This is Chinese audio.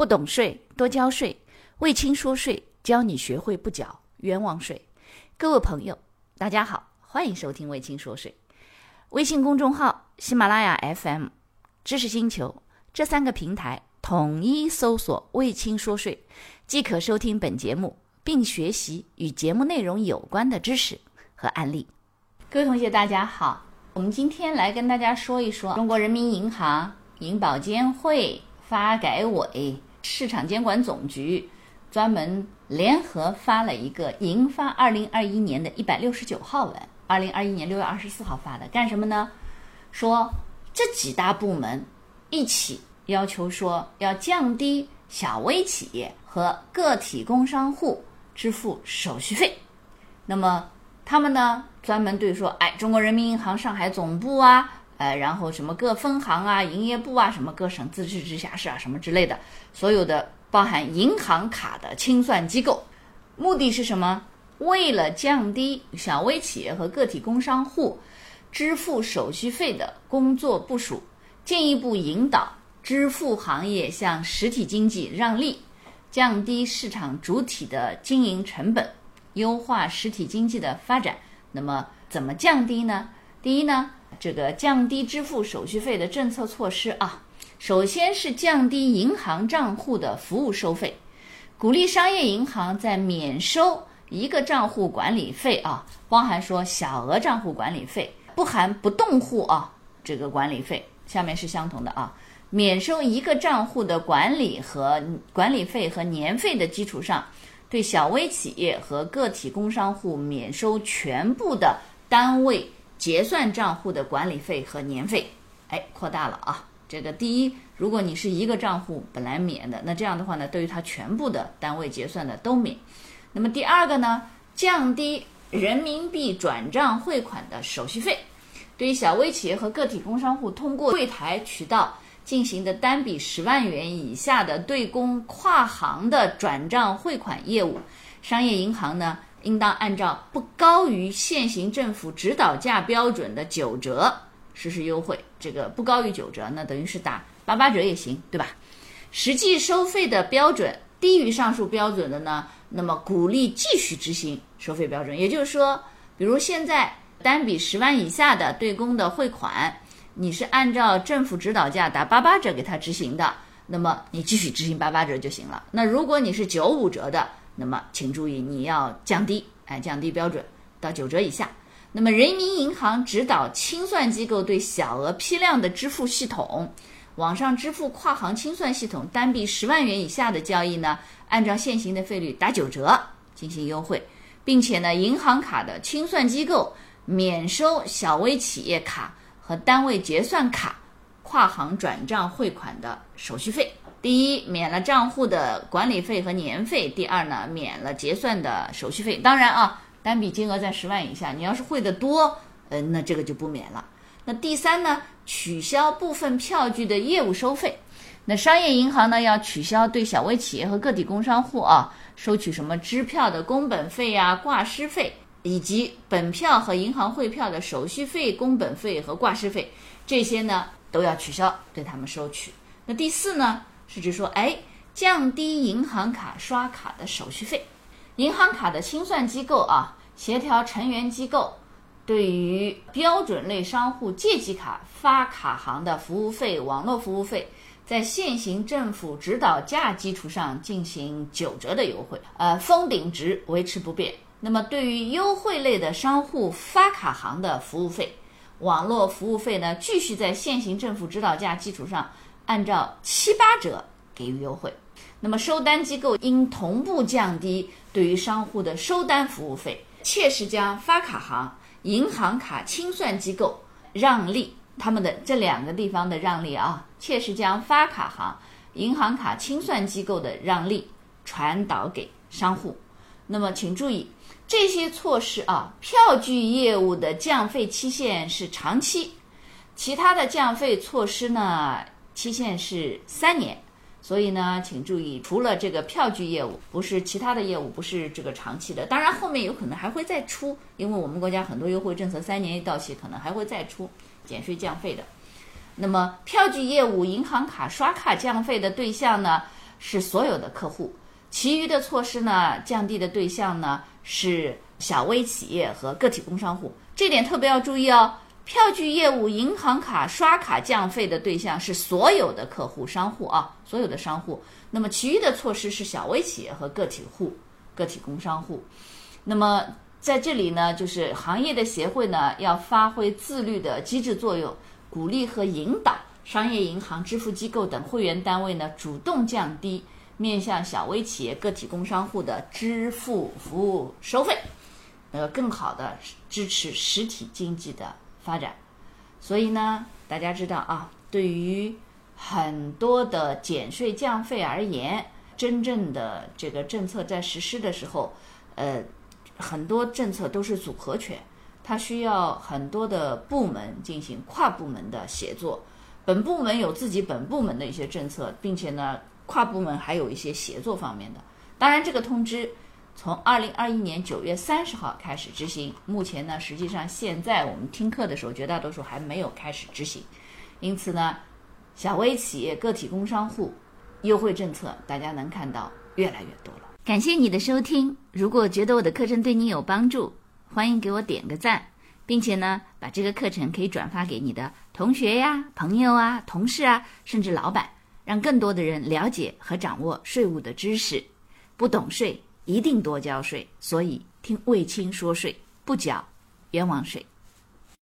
不懂税多交税，魏青说税教你学会不缴冤枉税。各位朋友，大家好，欢迎收听魏青说税。微信公众号、喜马拉雅 FM、知识星球这三个平台统一搜索“魏青说税”，即可收听本节目，并学习与节目内容有关的知识和案例。各位同学，大家好，我们今天来跟大家说一说中国人民银行、银保监会、发改委、市场监管总局专门联合发了一个《银发二零二一年的一百六十九号文》。二零二一年六月二十四号发的，干什么呢？说这几大部门一起要求说要降低小微企业和个体工商户支付手续费。那么他们呢，专门对说，哎，中国人民银行上海总部啊，呃，然后什么各分行啊、营业部啊，什么各省自治直辖市啊，什么之类的，所有的包含银行卡的清算机构，目的是什么？为了降低小微企业和个体工商户支付手续费的工作部署，进一步引导支付行业向实体经济让利，降低市场主体的经营成本，优化实体经济的发展。那么，怎么降低呢？第一呢，这个降低支付手续费的政策措施啊，首先是降低银行账户的服务收费，鼓励商业银行在免收。一个账户管理费啊，包含说小额账户管理费，不含不动户啊这个管理费，下面是相同的啊，免收一个账户的管理和管理费和年费的基础上，对小微企业和个体工商户免收全部的单位结算账户的管理费和年费，哎，扩大了啊。这个第一，如果你是一个账户本来免的，那这样的话呢，对于它全部的单位结算的都免。那么第二个呢，降低人民币转账汇款的手续费，对于小微企业和个体工商户通过柜台渠道进行的单笔十万元以下的对公跨行的转账汇款业务，商业银行呢，应当按照不高于现行政府指导价标准的九折实施优惠。这个不高于九折，那等于是打八八折也行，对吧？实际收费的标准低于上述标准的呢？那么鼓励继续执行收费标准，也就是说，比如现在单笔十万以下的对公的汇款，你是按照政府指导价打八八折给他执行的，那么你继续执行八八折就行了。那如果你是九五折的，那么请注意你要降低，哎，降低标准到九折以下。那么人民银行指导清算机构对小额批量的支付系统。网上支付跨行清算系统单笔十万元以下的交易呢，按照现行的费率打九折进行优惠，并且呢，银行卡的清算机构免收小微企业卡和单位结算卡跨行转账汇款的手续费。第一，免了账户的管理费和年费；第二呢，免了结算的手续费。当然啊，单笔金额在十万以下，你要是汇的多，呃，那这个就不免了。那第三呢？取消部分票据的业务收费。那商业银行呢，要取消对小微企业和个体工商户啊收取什么支票的工本费呀、挂失费，以及本票和银行汇票的手续费、工本费和挂失费，这些呢都要取消对他们收取。那第四呢，是指说，哎，降低银行卡刷卡的手续费。银行卡的清算机构啊，协调成员机构。对于标准类商户借记卡发卡行的服务费、网络服务费，在现行政府指导价基础上进行九折的优惠，呃，封顶值维持不变。那么，对于优惠类的商户发卡行的服务费、网络服务费呢，继续在现行政府指导价基础上按照七八折给予优惠。那么，收单机构应同步降低对于商户的收单服务费，切实将发卡行。银行卡清算机构让利，他们的这两个地方的让利啊，切实将发卡行、银行卡清算机构的让利传导给商户。那么，请注意这些措施啊，票据业务的降费期限是长期，其他的降费措施呢，期限是三年。所以呢，请注意，除了这个票据业务，不是其他的业务，不是这个长期的。当然，后面有可能还会再出，因为我们国家很多优惠政策三年一到期，可能还会再出减税降费的。那么，票据业务、银行卡刷卡降费的对象呢，是所有的客户，其余的措施呢，降低的对象呢是小微企业和个体工商户。这点特别要注意哦。票据业务、银行卡刷卡降费的对象是所有的客户商户啊，所有的商户。那么其余的措施是小微企业和个体户、个体工商户。那么在这里呢，就是行业的协会呢要发挥自律的机制作用，鼓励和引导商业银行、支付机构等会员单位呢主动降低面向小微企业、个体工商户的支付服务收费，呃，更好的支持实体经济的。发展，所以呢，大家知道啊，对于很多的减税降费而言，真正的这个政策在实施的时候，呃，很多政策都是组合拳，它需要很多的部门进行跨部门的协作，本部门有自己本部门的一些政策，并且呢，跨部门还有一些协作方面的。当然，这个通知。从二零二一年九月三十号开始执行，目前呢，实际上现在我们听课的时候，绝大多数还没有开始执行，因此呢，小微企业、个体工商户优惠政策，大家能看到越来越多了。感谢你的收听，如果觉得我的课程对你有帮助，欢迎给我点个赞，并且呢，把这个课程可以转发给你的同学呀、朋友啊、同事啊，甚至老板，让更多的人了解和掌握税务的知识。不懂税。一定多交税，所以听卫青说税，不缴冤枉税。